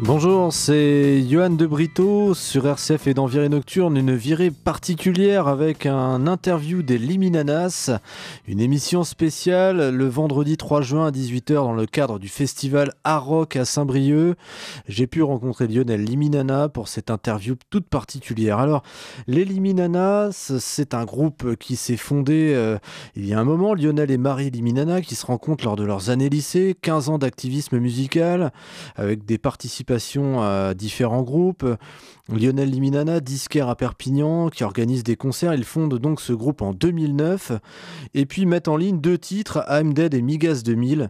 Bonjour, c'est Johan de Brito sur RCF et dans Virée Nocturne, une virée particulière avec un interview des Liminanas, une émission spéciale le vendredi 3 juin à 18h dans le cadre du festival Art Rock à Saint-Brieuc. J'ai pu rencontrer Lionel Liminana pour cette interview toute particulière. Alors, les Liminanas, c'est un groupe qui s'est fondé euh, il y a un moment, Lionel et Marie Liminana qui se rencontrent lors de leurs années lycée, 15 ans d'activisme musical avec des participations à différents groupes. Lionel Liminana, disquaire à Perpignan, qui organise des concerts. Il fonde donc ce groupe en 2009 et puis met en ligne deux titres, I'm Dead et Migas 2000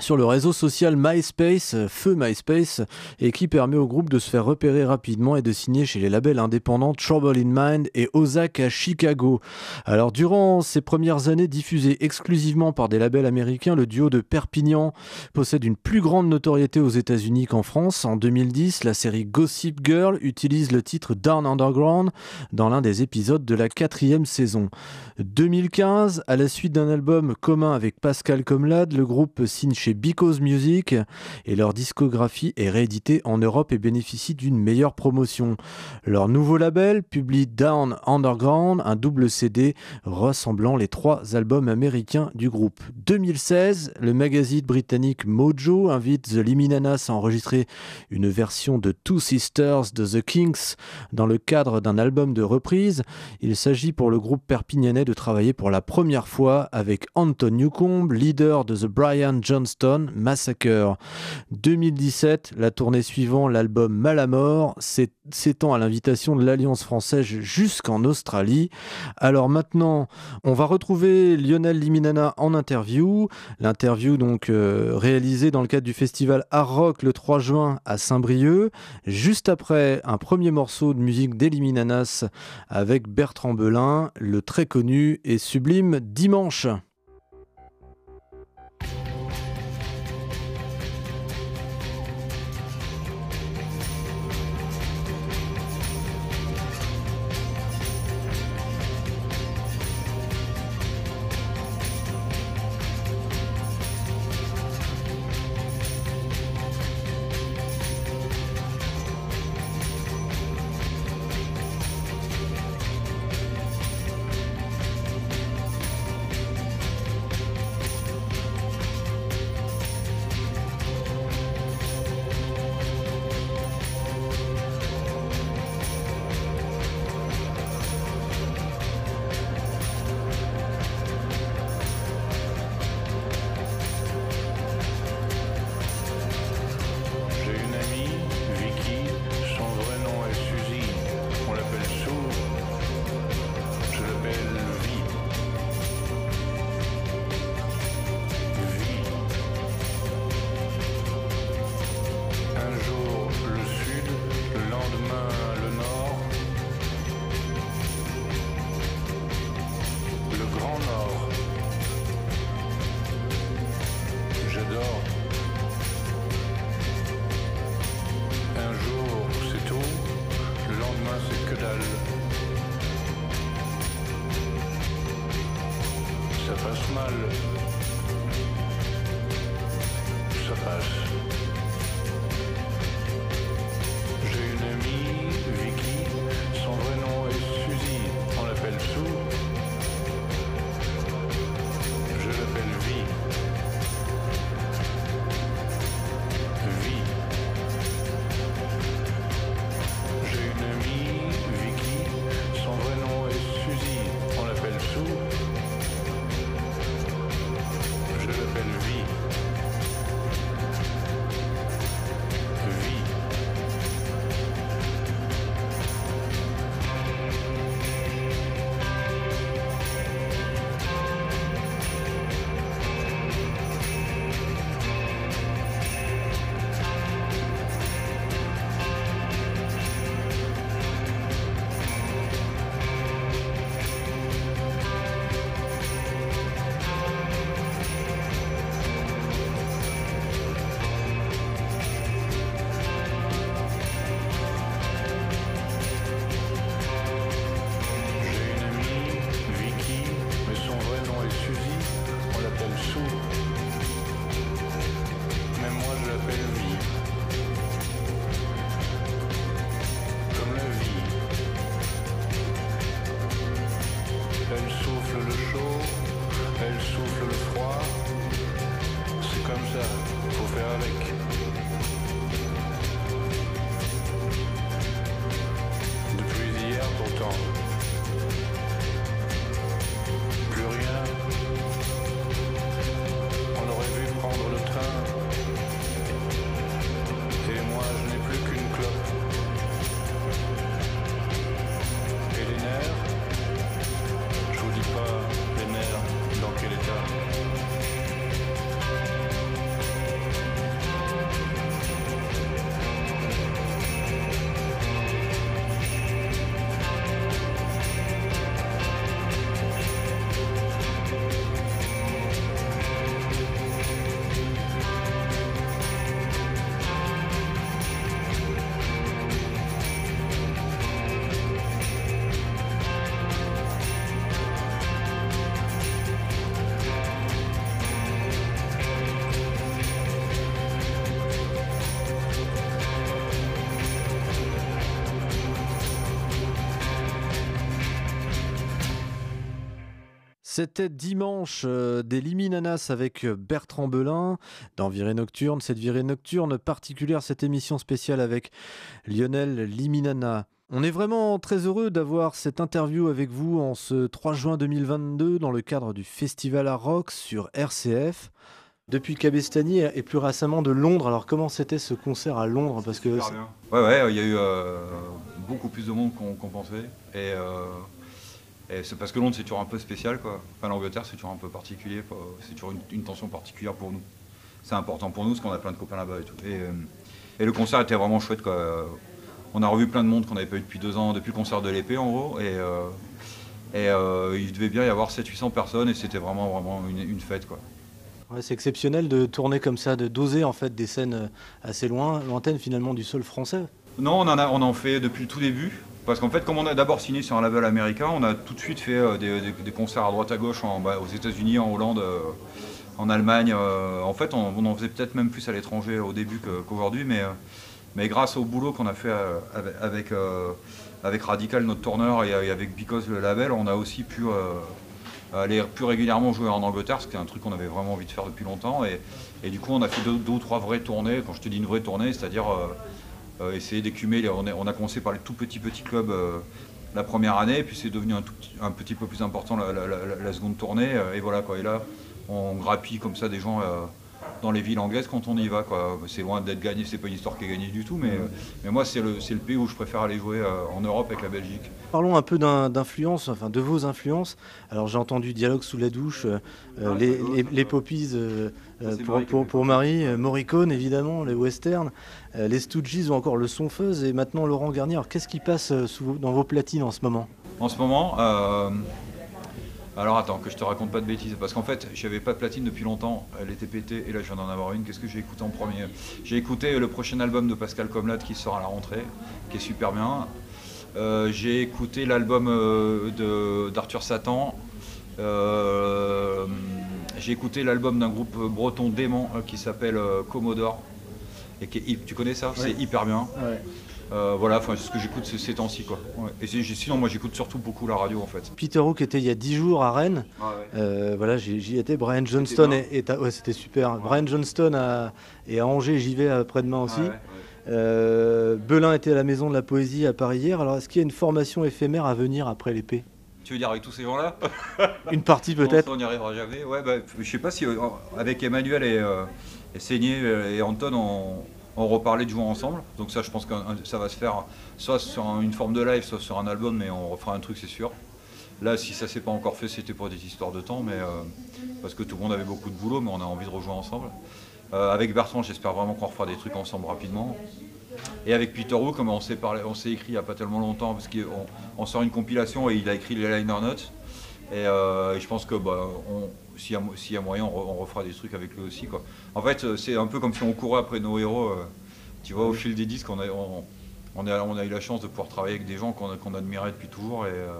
sur le réseau social MySpace, euh, feu MySpace, et qui permet au groupe de se faire repérer rapidement et de signer chez les labels indépendants Trouble in Mind et Ozak à Chicago. Alors durant ces premières années diffusées exclusivement par des labels américains, le duo de Perpignan possède une plus grande notoriété aux États-Unis qu'en France. En 2010, la série Gossip Girl utilise le titre Down Underground dans l'un des épisodes de la quatrième saison. 2015, à la suite d'un album commun avec Pascal Comlade, le groupe signe chez Because Music et leur discographie est rééditée en Europe et bénéficie d'une meilleure promotion. Leur nouveau label publie Down Underground, un double CD ressemblant les trois albums américains du groupe. 2016, le magazine britannique Mojo invite The Liminanas à enregistrer une version de Two Sisters de The Kings dans le cadre d'un album de reprise. Il s'agit pour le groupe perpignanais de travailler pour la première fois avec Anton Newcombe, leader de The Brian Johnson Massacre. 2017, la tournée suivant, l'album Malamort, s'étend à l'invitation de l'Alliance française jusqu'en Australie. Alors maintenant, on va retrouver Lionel Liminana en interview. L'interview donc euh, réalisée dans le cadre du festival Art Rock le 3 juin à Saint-Brieuc. Juste après, un premier morceau de musique d'Eliminanas avec Bertrand Belin, le très connu et sublime Dimanche. C'était dimanche euh, des Liminanas avec euh, Bertrand Belin dans Virée Nocturne. Cette virée nocturne particulière, cette émission spéciale avec Lionel Liminana. On est vraiment très heureux d'avoir cette interview avec vous en ce 3 juin 2022 dans le cadre du Festival à Rock sur RCF. Depuis Cabestany et plus récemment de Londres. Alors comment c'était ce concert à Londres? Parce que bien. Ouais, ouais, il y a eu euh, beaucoup plus de monde qu'on pensait. Et, euh, et c'est parce que Londres, c'est toujours un peu spécial. Quoi. Enfin, l'Angleterre, c'est toujours un peu particulier. C'est toujours une, une tension particulière pour nous. C'est important pour nous parce qu'on a plein de copains là-bas et tout. Et, euh, et le concert était vraiment chouette. Quoi. On a revu plein de monde qu'on n'avait pas eu depuis deux ans, depuis le concert de l'épée en gros. Et, euh, et euh, il devait bien y avoir 700-800 personnes et c'était vraiment, vraiment une, une fête. Quoi. Ouais, c'est exceptionnel de tourner comme ça, de doser en fait des scènes euh, assez loin, lointaines finalement du sol français. Non, on en, a, on en fait depuis le tout début. Parce qu'en fait, comme on a d'abord signé sur un label américain, on a tout de suite fait euh, des, concerts à droite à gauche bah, aux États-Unis, en Hollande, euh, en Allemagne. euh, en fait, on, en faisait peut-être même plus à l'étranger au début qu'aujourd'hui, mais, grâce au boulot qu'on a fait avec, Radical, notre tourneur, et, avec Because, le label, on a aussi pu aller plus régulièrement jouer en Angleterre, ce qui est un truc qu'on avait vraiment envie de faire depuis longtemps. Et, du coup, on a fait deux, ou trois vraies tournées. Quand je te dis une vraie tournée, c'est-à-dire essayer d'écumer. On, a commencé par les tout petits petits clubs euh, la première année, puis c'est devenu un, petit, peu plus important la, la- seconde tournée. euh, et voilà quoi. Et là, on grappille comme ça des gens euh, dans les villes anglaises quand on y va. quoi. C'est loin d'être gagné, c'est pas une histoire qui est gagnée du tout, mais, mais moi c'est le, c'est le pays où je préfère aller jouer euh, en Europe avec la Belgique. Parlons un peu d'un- d'influence, enfin de vos influences. Alors j'ai entendu Dialogue sous la douche, euh, Ah, les, c'est beau, les, ça. les Poppies euh, pour, Marie pour-. Marie, Morricone évidemment, les westerns, euh, les Stooges ou encore le Sonfeuse et maintenant Laurent Garnier. Alors qu'est-ce qui passe sous dans vos platines en ce moment? En ce moment, euh, alors attends, que je te raconte pas de bêtises, parce qu'en fait, j'avais pas de platine depuis longtemps, elle était pétée, et là je viens d'en avoir une. Qu'est-ce que j'ai écouté en premier? J'ai écouté le prochain album de Pascal Comlat qui sort à la rentrée, qui est super bien. Euh, j'ai écouté l'album euh, d'Arthur Satan. Euh, j'ai écouté l'album d'un groupe breton dément qui s'appelle Commodore. Et qui est tu connais ça? C'est hyper bien. Euh, voilà, enfin, c'est ce que j'écoute ces, ces temps-ci. Quoi. Ouais. Et sinon, moi j'écoute surtout beaucoup la radio en fait. Peter Hook était il y a 10 jours à Rennes. Euh, voilà, j'y étais. Brian Johnston est, à- ouais, c'était super. Brian Johnston à, et à Angers, j'y vais après-demain aussi. Euh, Belin était à la Maison de la Poésie à Paris hier. Alors est-ce qu'il y a une formation éphémère à venir après l'épée? Tu veux dire avec tous ces gens-là? Une partie peut-être On n'y arrivera jamais. Ouais, bah, je sais pas si euh, avec Emmanuel et, euh, et Seigné euh, et Anton, on, on reparlait de jouer ensemble. Donc ça, je pense que ça va se faire soit sur un- une forme de live, soit sur un album, mais on refera un truc, c'est sûr. Là, si ça s'est pas encore fait, c'était pour des histoires de temps, mais euh, parce que tout le monde avait beaucoup de boulot, mais on a envie de rejouer ensemble. Euh, avec Bertrand, j'espère vraiment qu'on refera des trucs ensemble rapidement. Et avec Peter Wu, comme on s'est parlé, on s'est écrit il n'y a pas tellement longtemps, parce qu'on on sort une compilation et il a écrit les liner notes. Et, euh, je pense que bah, on- s'il y, y a moyen, on, re- on refera des trucs avec lui aussi. Quoi. En fait, euh, c'est un peu comme si on courait après nos héros. euh, tu vois, au fil des disques, on a, on, on a, on a eu la chance de pouvoir travailler avec des gens qu'on admirait depuis toujours. Et, euh,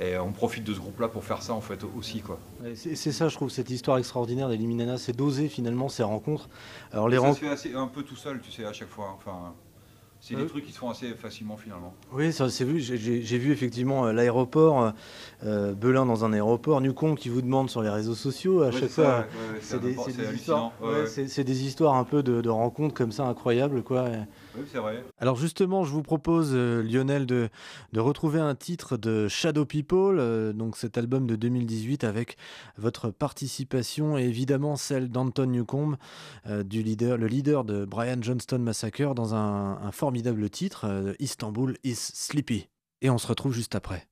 et on profite de ce groupe-là pour faire ça en fait aussi. Quoi. C'est ça, je trouve, cette histoire extraordinaire des c'est d'oser finalement ces rencontres. Alors les ça rencontres. se fait assez- un peu tout seul, tu sais, à chaque fois. Enfin, c'est des trucs qui se font assez facilement finalement. Oui, ça c'est vu. J'ai vu effectivement euh, l'aéroport, euh, euh, Belin dans un aéroport, Newcombe qui vous demande sur les réseaux sociaux à Ouais, chaque fois. C'est des, histoires, Ouais, ouais, ouais. c'est- c'est des histoires un peu de, de rencontres comme ça incroyables quoi. Et- Alors justement, je vous propose, euh, Lionel, de, retrouver un titre de Shadow People, euh, donc cet album de 2018 avec votre participation et évidemment celle d'Anton Newcombe, euh, du leader, le leader de Brian Johnston Massacre, dans un, formidable titre, Istanbul is Sleepy. Et on se retrouve juste après.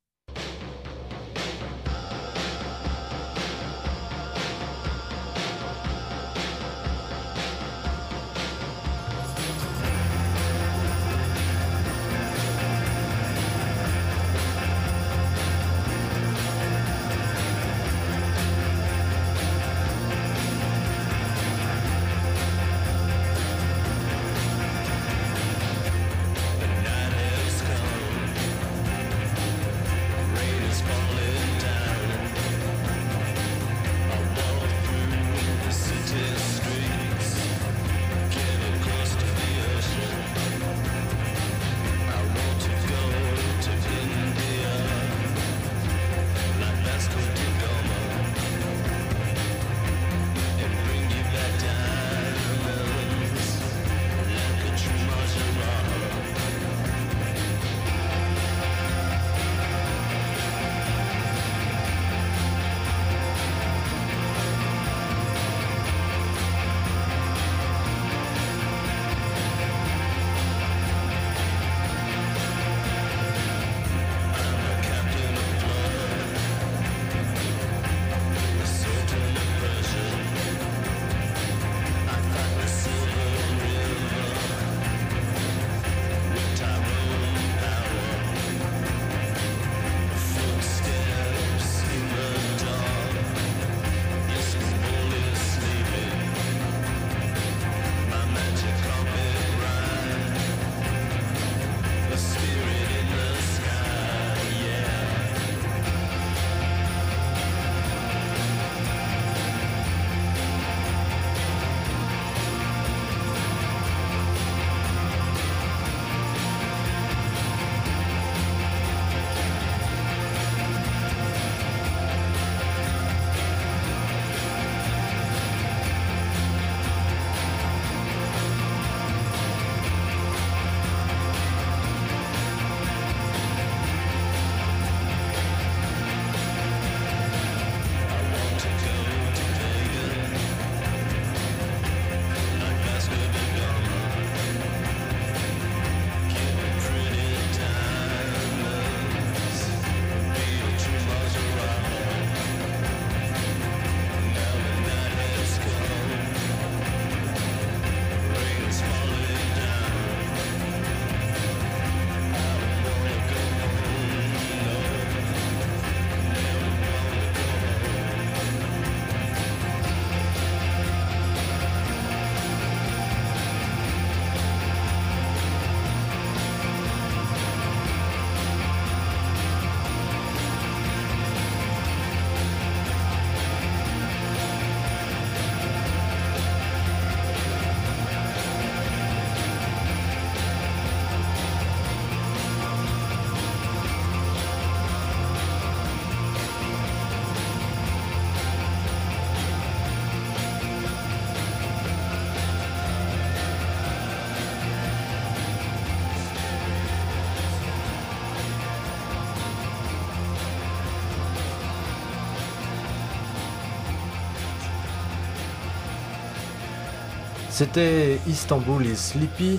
C'était Istanbul is Sleepy,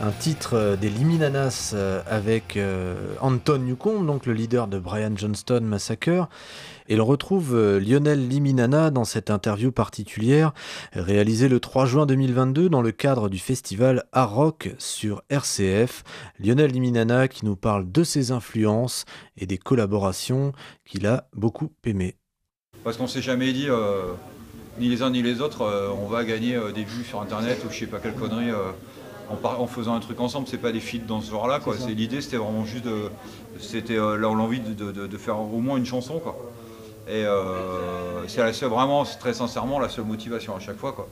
un titre euh, des Liminanas euh, avec euh, Anton Newcombe, donc le leader de Brian Johnston Massacre. Et l'on retrouve Lionel Liminana dans cette interview particulière réalisée le 3 juin 2022 dans le cadre du festival Art Rock sur RCF. Lionel Liminana qui nous parle de ses influences et des collaborations qu'il a beaucoup aimées. Parce qu'on s'est jamais dit, ni les uns ni les autres, euh, on va gagner euh, des vues sur internet ou je sais pas quelle connerie euh, en, faisant un truc ensemble. C'est pas des feats dans ce genre-là. quoi. C'est l'idée, c'était vraiment juste de, c'était euh, l'envie de, de- de- de faire au moins une chanson, quoi. Et euh, c'est la seule, vraiment, très sincèrement, la seule motivation à chaque fois, quoi.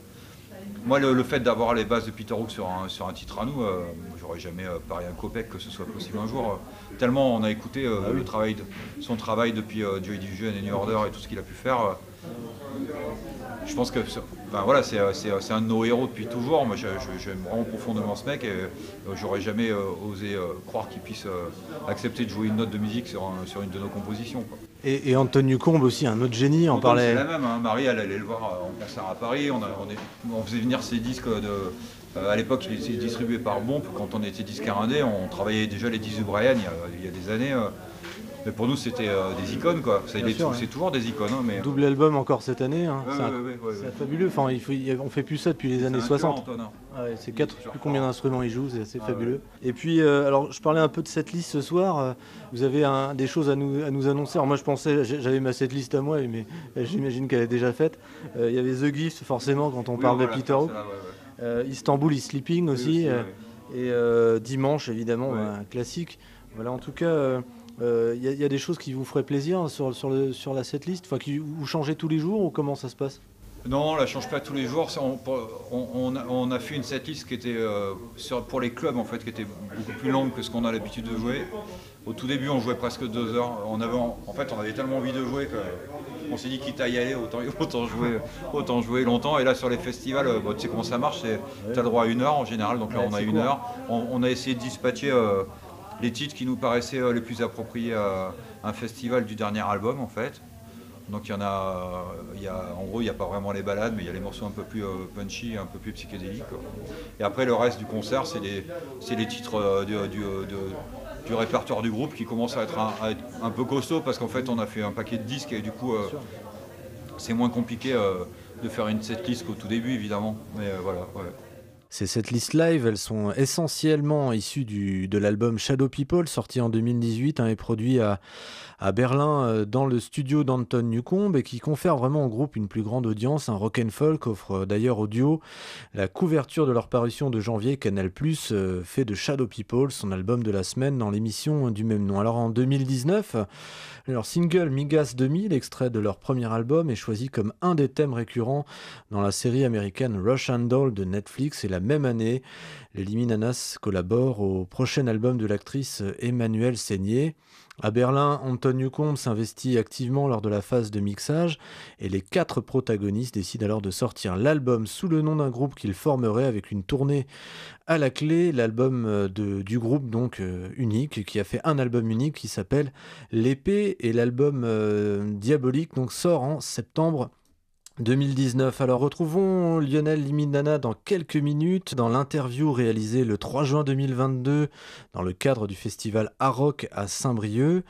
Moi, le, le fait d'avoir les bases de Peter Hook sur un, sur un titre à nous, euh, je- j'aurais jamais parié un copec que ce soit possible un jour. tellement on a écouté Ah le travail de- son travail depuis Joy Division et New Order et tout ce qu'il a pu faire. Je pense que voilà, c'est, euh, euh, c'est un de nos héros depuis toujours. Moi, j'aime vraiment profondément ce mec et euh, j'aurais jamais osé croire qu'il puisse accepter de jouer une note de musique sur, un- sur une de nos compositions. quoi. Et, et Anton Newcombe aussi, un autre génie, en parlait. C'est la même. hein. Marie, elle allait le voir en concert à Paris. On, a- on est- on faisait venir ses disques de. euh, à l'époque, il était distribué par Bomp. Quand on était disquaire indé, on travaillait déjà les disques de Brian il y a, il y a des années. euh. Mais pour nous, c'était euh, des icônes, quoi. C'est ouais. toujours des icônes, hein, mais. Double album encore cette année. hein. Ouais, c'est ouais, fabuleux. Enfin, il faut, on fait plus ça depuis les années un tueur, 60. Antoine, hein. Ah c'est quatre, je plus combien d'instruments il joue, c'est assez Ah fabuleux. Et puis, euh, alors, je parlais un peu de cette liste ce soir. euh, vous avez un- des choses à nous, à nous annoncer. Alors, moi, je pensais, j'avais ma cette liste à moi, mais j'imagine qu'elle est déjà faite. Euh, Il y avait The Gift, forcément, quand on Oui, parle voilà, de Peter Hook. Istanbul is Sleeping Oui, aussi. ouais. Et Dimanche, évidemment, un classique. Voilà, en tout cas, euh, euh, il y, a- il y a des choses qui vous feraient plaisir sur, sur, le, sur la setlist Enfin, qui vous changez tous les jours ou comment ça se passe Non, on la change pas tous les jours. On, on- on a, fait une setlist qui était euh, sur- pour les clubs en fait, qui était beaucoup plus longue que ce qu'on a l'habitude de jouer. Au tout début, on jouait presque deux heures. On avait, en fait, on avait tellement envie de jouer qu'on s'est dit quitte à y aller, autant, autant jouer, autant jouer longtemps. Et là, sur les festivals, euh, tu sais comment ça marche. Tu as le droit à une heure en général. Donc là, on a une heure. On, on a essayé de dispatcher euh, les titres qui nous paraissaient euh, les plus appropriés à un festival du dernier album en fait. Donc il y en a, il y a en gros il n'y a pas vraiment les balades, mais il y a les morceaux un peu plus euh, punchy, un peu plus psychédéliques. Et après le reste du concert, c'est les, titres euh, du, répertoire du groupe qui commencent à être un, peu costaud parce qu'en fait on a fait un paquet de disques et du coup euh, c'est moins compliqué euh, de faire une setlist qu'au tout début évidemment. Mais euh, voilà. Ces setlists live, elles sont essentiellement issues du, de l'album Shadow People, sorti en 2018 hein, et produit à, à Berlin euh, dans le studio d'Anton Newcombe et qui confère vraiment au groupe une plus grande audience. Un rock and folk offre euh, d'ailleurs audio la couverture de leur parution de janvier. Canal Plus euh, fait de Shadow People son album de la semaine dans l'émission du même nom. Alors en 2019, leur single Migas 2000, extrait de leur premier album, est choisi comme un des thèmes récurrents dans la série américaine Rush and Doll de Netflix. Et la même année, les Liminanas collaborent au prochain album de l'actrice Emmanuelle Seigné. À Berlin, Anton Newcombe s'investit activement lors de la phase de mixage et les quatre protagonistes décident alors de sortir l'album sous le nom d'un groupe qu'ils formeraient avec une tournée à la clé, l'album euh, du groupe donc euh, unique qui a fait un album unique qui s'appelle L'épée et l'album euh, Diabolique donc sort en septembre 2019. Alors retrouvons Lionel Liminana dans quelques minutes dans l'interview réalisée le 3 juin 2022 dans le cadre du festival Aroc à Saint-Brieuc.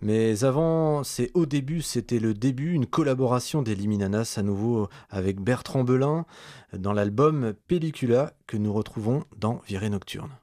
Mais avant, c'est au début, c'était le début, une collaboration des Liminanas à nouveau avec Bertrand Belin dans l'album Pellicula que nous retrouvons dans Virée Nocturne.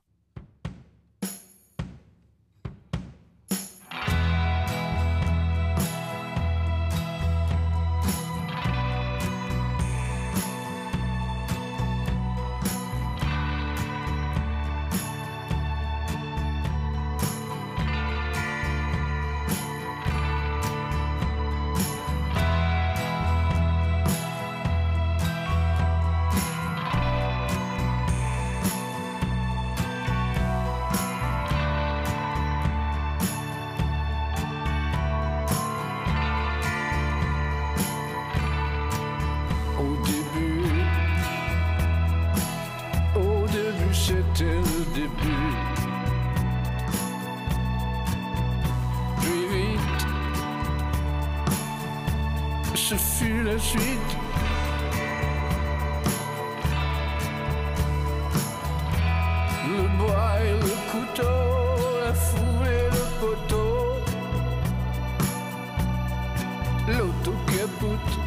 L'autocapoute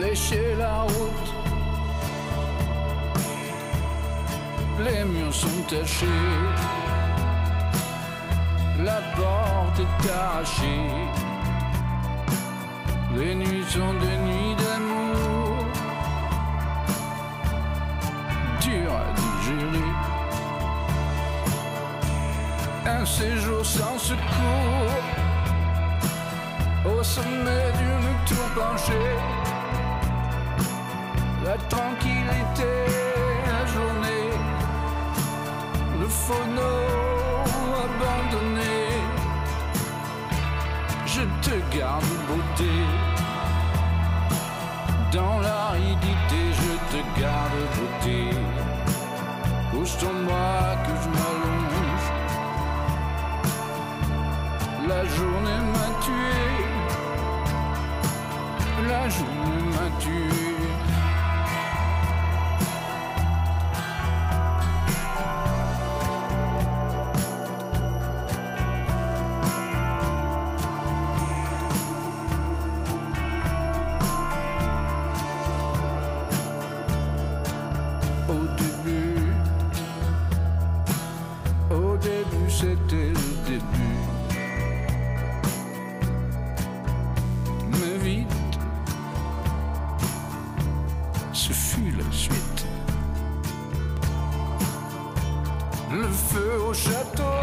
lécher la route. Les murs sont tachés, la porte est arrachée. Les nuits sont des nuits d'amour, dures à digérer. Un séjour sans secours, au sommet d'une tour penchée la tranquillité, la journée phono abandonné. Je te garde beauté. Dans l'aridité, je te garde beauté. Pousse-toi-moi que je m'allonge. La journée m'a tué. Feu au château,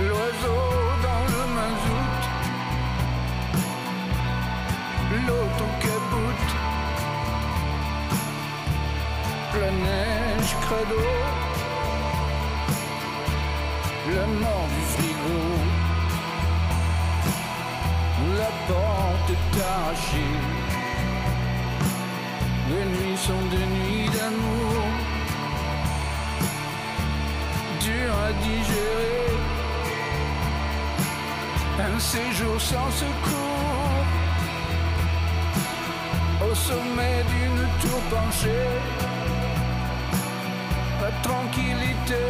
l'oiseau dans le mazout, l'autocaboute la neige credo, la mort du frigo, la porte est arrachée, les nuits sont des nuits d'amour, à digérer, un séjour sans secours. Au sommet d'une tour penchée, la tranquillité,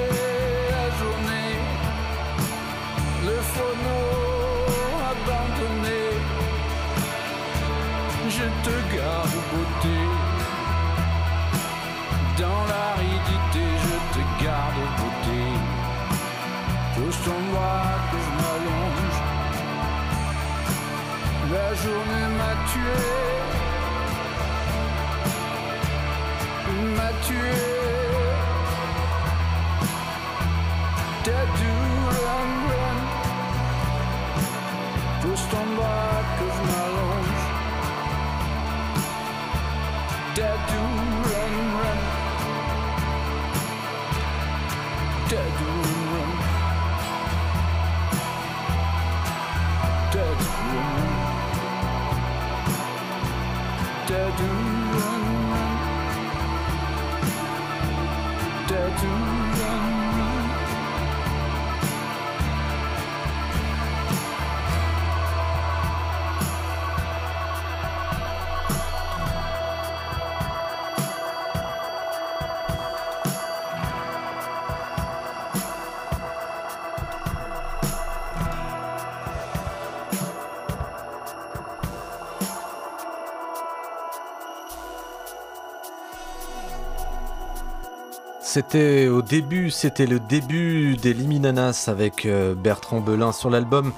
La journée m'a tué. M'a tué. Dead do run, run. Pousse ton bras do C'était au début, c'était le début des Liminanas avec euh, Bertrand Belin sur l'album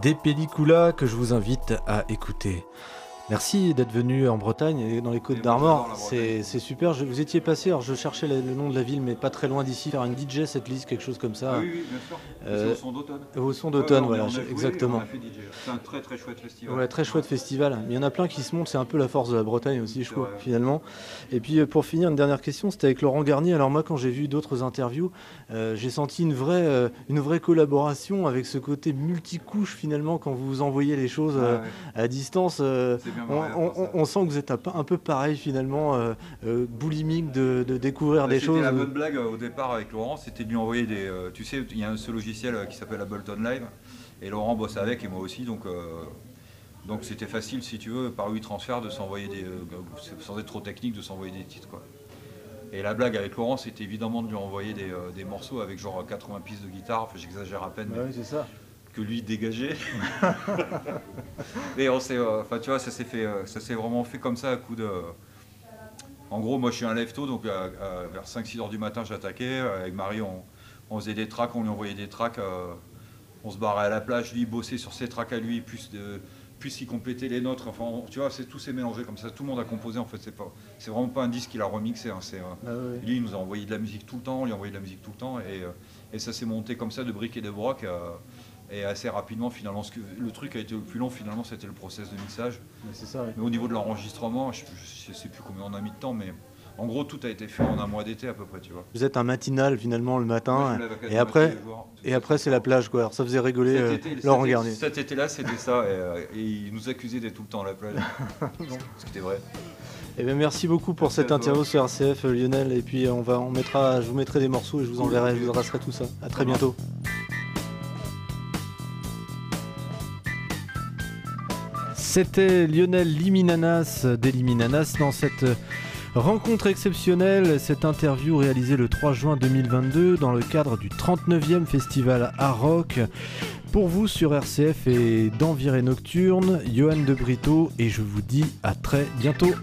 Des Pellicula que je vous invite à écouter. Merci d'être venu en Bretagne et dans les Côtes d'Armor. C'est super. Je, vous étiez passé, alors je cherchais le, le nom de la ville, mais pas très loin d'ici, faire une DJ cette liste, quelque chose comme ça. Ah oui, oui, bien sûr. Euh, au son d'automne. Au son d'automne, ouais, voilà, a- on a je- joué, exactement. on a fait DJ. C'est un très très chouette festival. Ouais, très chouette festival. Il y en a plein qui se montent, c'est un peu la force de la Bretagne aussi, je trouve, vrai. finalement. Et puis euh, pour finir, une dernière question, c'était avec Laurent Garnier. Alors moi, quand j'ai vu d'autres interviews, euh, j'ai senti une vraie, euh, une vraie collaboration avec ce côté multicouche finalement quand vous envoyez les choses euh, ouais. à distance. On, sent que vous êtes un peu, pareil finalement, euh, euh, boulimique de, de découvrir des C'était choses. la bonne blague euh, au départ avec Laurent, c'était de lui envoyer des. euh, tu sais, il y a ce logiciel qui s'appelle Ableton Live, et Laurent bosse avec, et moi aussi, donc. donc c'était facile, si tu veux, par WeTransfer, de s'envoyer des. sans être trop technique, de s'envoyer des titres, quoi. Et la blague avec Laurent, c'était évidemment de lui envoyer des, des morceaux avec genre 80 pistes de guitare, enfin j'exagère à peine, mais oui, c'est ça. Que lui dégageait. Et on s'est, euh, enfin tu vois, ça s'est fait, euh, ça s'est vraiment fait comme ça à coup de. En gros, moi je suis un lève tôt, donc à- à- vers 5-6 heures du matin j'attaquais. Euh, Avec Marie, on, on faisait des tracks, on lui envoyait des tracks. euh, on se barrait à la plage, lui bossait sur ses tracks à lui, plus de, plus il complétait les nôtres. Enfin, on- tu vois, c'est tout s'est mélangé comme ça. Tout le monde a composé. En fait, c'est pas, c'est vraiment pas un disque qu'il a remixé. hein, c'est, euh, Ah lui, il nous a envoyé de la musique tout le temps, on lui a envoyé de la musique tout le temps, et, euh, et ça s'est monté comme ça de briques et de broc. euh, et assez rapidement, finalement, ce que- le truc a été le plus long, finalement, c'était le process de mixage. Mais c'est ça. ouais. Mais au niveau de l'enregistrement, je ne sais plus combien on a mis de temps, mais En gros, tout a été fait en un mois d'été à peu près, tu vois. Vous êtes un matinal finalement le matin. quatre et après, jours. et après c'est la plage quoi. Alors ça faisait rigoler Cet euh, été- cet Laurent été- Garnier. Cet été-là, c'était ça. Et, euh, et ils nous accusaient d'être tout le temps à la plage. Ce qui était vrai. Eh bien, merci beaucoup pour Merci cette interview sur RCF euh, Lionel. Et puis on va, on mettra, je vous mettrai des morceaux et je vous enverrai, je vous adresserai tout ça. À très bientôt. C'était Lionel Liminanas des Liminanas dans cette rencontre exceptionnelle, cette interview réalisée le 3 juin 2022 dans le cadre du 39e festival à Rock. Pour vous sur RCF et dans Virée Nocturne, Johan de Brito et je vous dis à très bientôt.